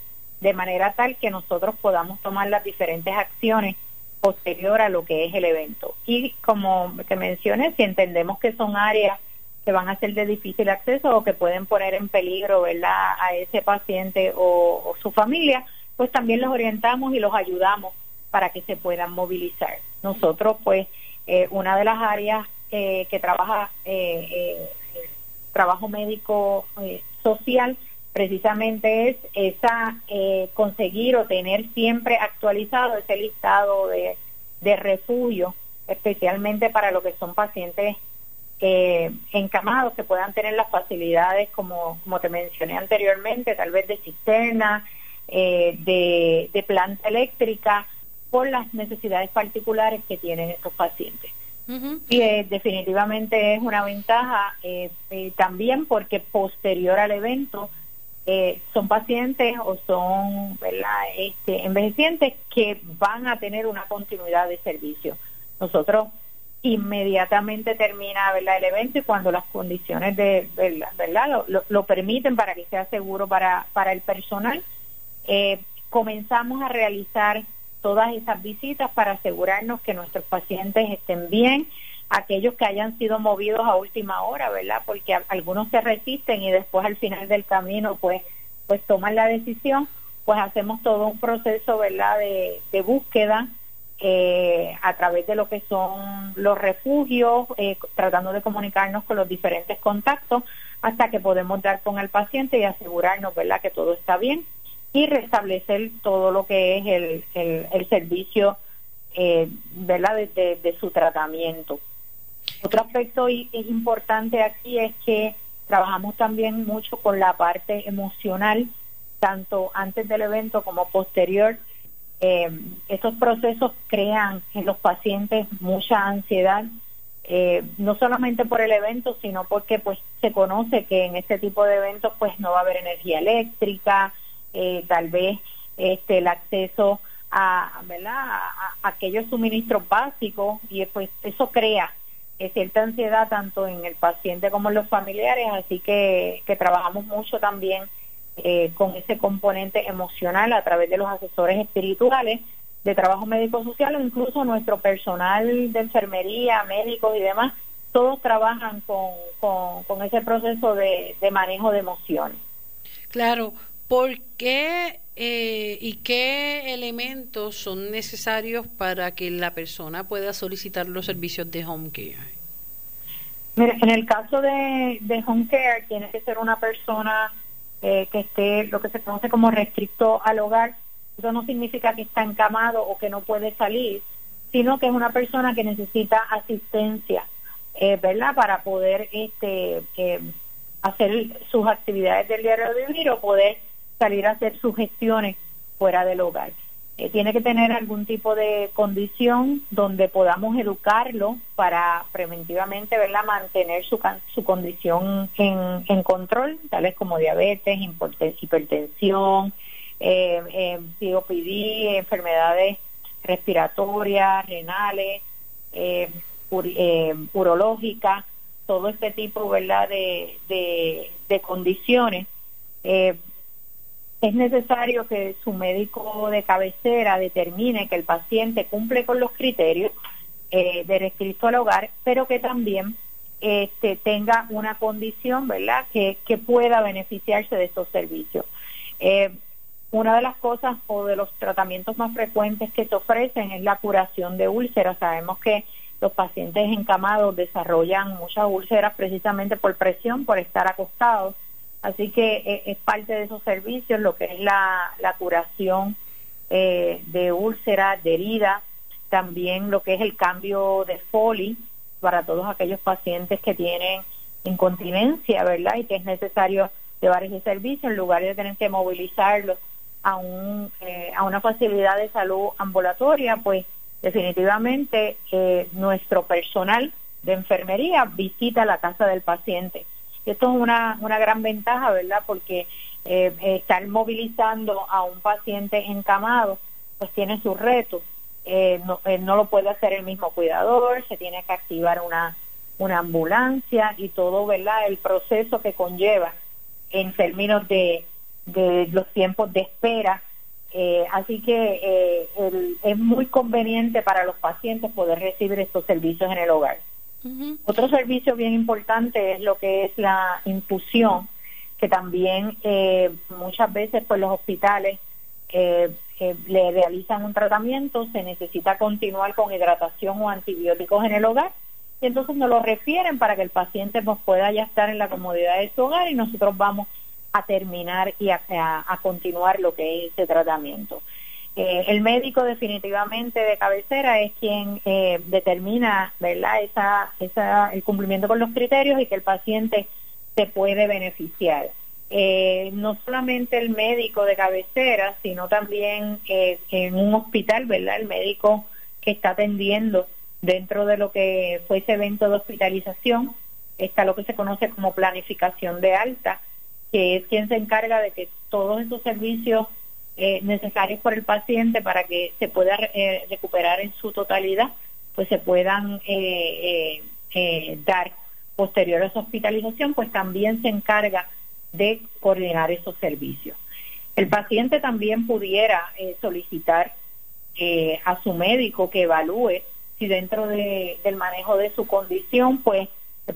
de manera tal que nosotros podamos tomar las diferentes acciones posterior a lo que es el evento. Y como te mencioné, si entendemos que son áreas que van a ser de difícil acceso o que pueden poner en peligro ¿verdad? a ese paciente o, su familia, pues también los orientamos y los ayudamos para que se puedan movilizar. Nosotros, pues, eh, una de las áreas eh, que trabaja eh, eh trabajo médico social precisamente es esa conseguir o tener siempre actualizado ese listado de, de refugio, especialmente para lo que son pacientes eh, encamados que puedan tener las facilidades como, como te mencioné anteriormente, tal vez de cisterna, eh, de, planta eléctrica, por las necesidades particulares que tienen estos pacientes. Y eh, definitivamente es una ventaja eh, también porque posterior al evento son pacientes o son Este, envejecientes que van a tener una continuidad de servicio. Nosotros inmediatamente termina ¿verdad? el evento y cuando las condiciones de verdad, Lo, permiten para que sea seguro para, para el personal, eh, comenzamos a realizar todas esas visitas para asegurarnos que nuestros pacientes estén bien, aquellos que hayan sido movidos a última hora, ¿verdad? Porque algunos se resisten y después al final del camino pues pues toman la decisión, pues hacemos todo un proceso, ¿verdad? De, de búsqueda eh, a través de lo que son los refugios, eh, tratando de comunicarnos con los diferentes contactos hasta que podemos dar con el paciente y asegurarnos, ¿verdad?, que todo está bien y restablecer todo lo que es el, el, servicio, eh, ¿verdad?, de, su tratamiento. Otro aspecto importante aquí es que trabajamos también mucho con la parte emocional, tanto antes del evento como posterior, eh, estos procesos crean en los pacientes mucha ansiedad, eh, no solamente por el evento, sino porque pues se conoce que en este tipo de eventos pues no va a haber energía eléctrica, eh, tal vez este el acceso a, ¿verdad? A, aquellos suministros básicos y pues eso crea cierta ansiedad tanto en el paciente como en los familiares, así que trabajamos mucho también eh, con ese componente emocional a través de los asesores espirituales de trabajo médico social o incluso nuestro personal de enfermería, médicos y demás, todos trabajan con, con, ese proceso de, manejo de emociones. Claro, ¿por qué eh, y qué elementos son necesarios para que la persona pueda solicitar los servicios de home care? Mira, en el caso de, de home care tiene que ser una persona eh, que esté lo que se conoce como restricto al hogar. Eso no significa que está encamado o que no puede salir, sino que es una persona que necesita asistencia, eh, ¿verdad? Para poder este, eh, hacer sus actividades del diario de vivir o poder salir a hacer sus gestiones fuera del hogar. Eh, tiene que tener algún tipo de condición donde podamos educarlo para preventivamente verla mantener su, su condición en, en control, tales como diabetes, hipertensión, eh, eh, enfermedades respiratorias, renales, eh, eh, urológicas, todo este tipo ¿verdad? De, de, de condiciones. Es necesario que su médico de cabecera determine que el paciente cumple con los criterios eh, de restricto al hogar, pero que también este, tenga una condición, ¿verdad?, que, que pueda beneficiarse de estos servicios. Eh, una de las cosas o de los tratamientos más frecuentes que se ofrecen es la curación de úlceras. Sabemos que los pacientes encamados desarrollan muchas úlceras precisamente por presión, por estar acostados Así que eh, es parte de esos servicios lo que es la, curación eh, de úlceras, de heridas, también lo que es el cambio de foli para todos aquellos pacientes que tienen incontinencia, ¿verdad? Y que es necesario llevar ese servicio en lugar de tener que movilizarlos a, un, eh, a una facilidad de salud ambulatoria, pues definitivamente nuestro personal de enfermería visita la casa del paciente Y esto es una, una gran ventaja, ¿verdad? Porque eh, estar movilizando a un paciente encamado, pues tiene sus retos. Eh, no, eh, no lo puede hacer el mismo cuidador, se tiene que activar una, una ambulancia y todo, ¿verdad? El proceso que conlleva en términos de, de los tiempos de espera. Así que eh, es muy conveniente para los pacientes poder recibir estos servicios en el hogar. Otro servicio bien importante es lo que es la infusión, que también eh, muchas veces pues los hospitales le realizan un tratamiento, se necesita continuar con hidratación o antibióticos en el hogar y entonces nos lo refieren para que el paciente pues, pueda ya estar en la comodidad de su hogar y nosotros vamos a terminar y a, continuar lo que es ese tratamiento. Eh, el médico definitivamente de cabecera es quien eh, determina verdad esa, esa, el cumplimiento con los criterios y que el paciente se puede beneficiar. Eh, no solamente el médico de cabecera, sino también en un hospital, ¿verdad? El médico que está atendiendo dentro de lo que fue ese evento de hospitalización, está lo que se conoce como planificación de alta, que es quien se encarga de que todos esos servicios eh, necesarios por el paciente para que se pueda eh, recuperar en su totalidad, pues se puedan eh, dar posterior a su hospitalización, pues también se encarga de coordinar esos servicios. El paciente también pudiera solicitar a su médico que evalúe si dentro del manejo de su condición, pues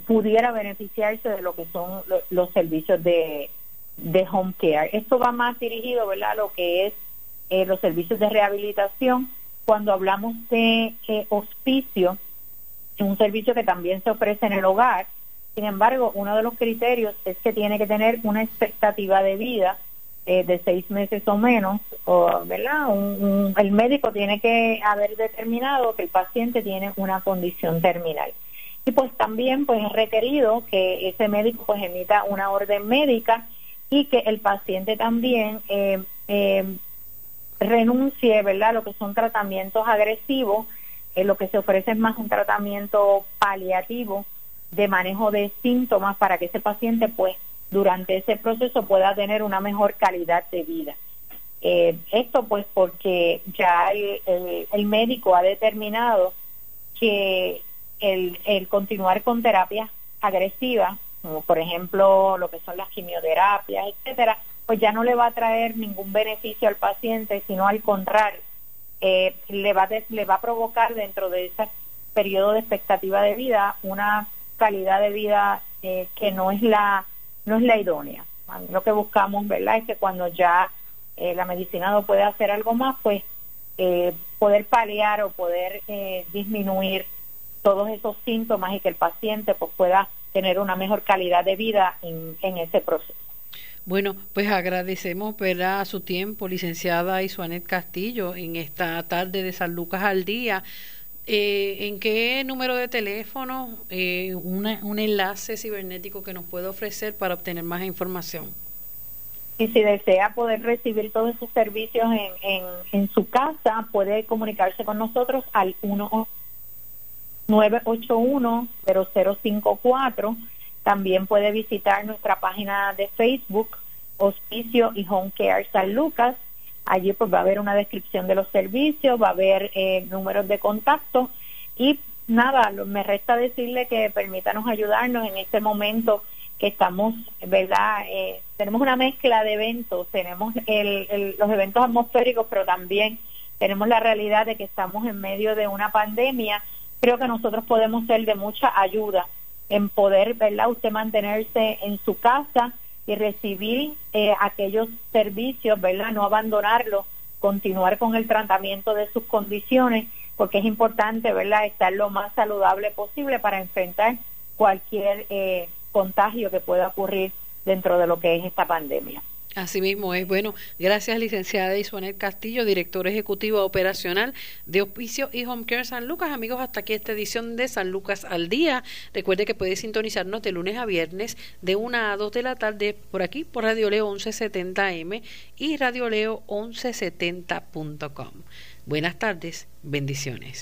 pudiera beneficiarse de lo que son los servicios de, home care. Esto va más dirigido, ¿verdad?, a lo que es eh, los servicios de rehabilitación. Cuando hablamos de eh, hospicio, es un servicio que también se ofrece en el hogar. Sin embargo, uno de los criterios es que tiene que tener una expectativa de vida eh, de seis meses o menos, o, ¿verdad? el médico tiene que haber determinado que el paciente tiene una condición terminal. Y pues también pues es requerido que ese médico pues emita una orden médica y que el paciente también eh, eh, renuncie, ¿verdad? Lo que son tratamientos agresivos, lo que se ofrece es más un tratamiento paliativo de manejo de síntomas para que ese paciente pues durante ese proceso pueda tener una mejor calidad de vida. Eh, esto pues porque ya el, médico ha determinado que el, el continuar con terapias agresivas, como por ejemplo lo que son las quimioterapias, etcétera, pues ya no le va a traer ningún beneficio al paciente, sino al contrario, eh, le, va le va a provocar dentro de ese periodo de expectativa de vida una calidad de vida eh, que no es la no es la idónea. Lo que buscamos, ¿verdad?, es que cuando ya eh, la medicina no puede hacer algo más, pues eh, poder paliar o poder eh, disminuir todos esos síntomas y que el paciente pues pueda tener una mejor calidad de vida en, en ese proceso. Bueno, pues agradecemos ¿verdad? su tiempo, licenciada Isuanet Castillo, en esta tarde de San Lucas al Día. Eh, ¿En qué número de teléfono, eh, un enlace cibernético que nos puede ofrecer para obtener más información? Y si desea poder recibir todos esos servicios en, en, en su casa, puede comunicarse con nosotros al 981-0054. También puede visitar nuestra página de Facebook, Hospicio y Home Care San Lucas Allí pues va a haber una descripción de los servicios, va a haber eh, números de contacto y nada, me resta decirle que permítanos ayudarnos en este momento que estamos, ¿verdad? Eh, tenemos una mezcla de eventos, tenemos los eventos atmosféricos, pero también tenemos la realidad de que estamos en medio de una pandemia. Creo que nosotros podemos ser de mucha ayuda en poder, ¿verdad? Usted mantenerse en su casa y recibir eh, aquellos servicios, ¿verdad? No abandonarlo, continuar con el tratamiento de sus condiciones, porque es importante, ¿verdad? Estar lo más saludable posible para enfrentar cualquier eh, contagio que pueda ocurrir dentro de lo que es esta pandemia. Así mismo es. Bueno, gracias licenciada Isuanel Castillo, director ejecutivo operacional de Hospicio y Home Care San Lucas. Amigos, hasta aquí esta edición de San Lucas al Día. Recuerde que puede sintonizarnos de lunes a viernes de 1 a 2 de la tarde por aquí, por Radio Leo 1170M y Radio Leo 1170.com. Buenas tardes, bendiciones.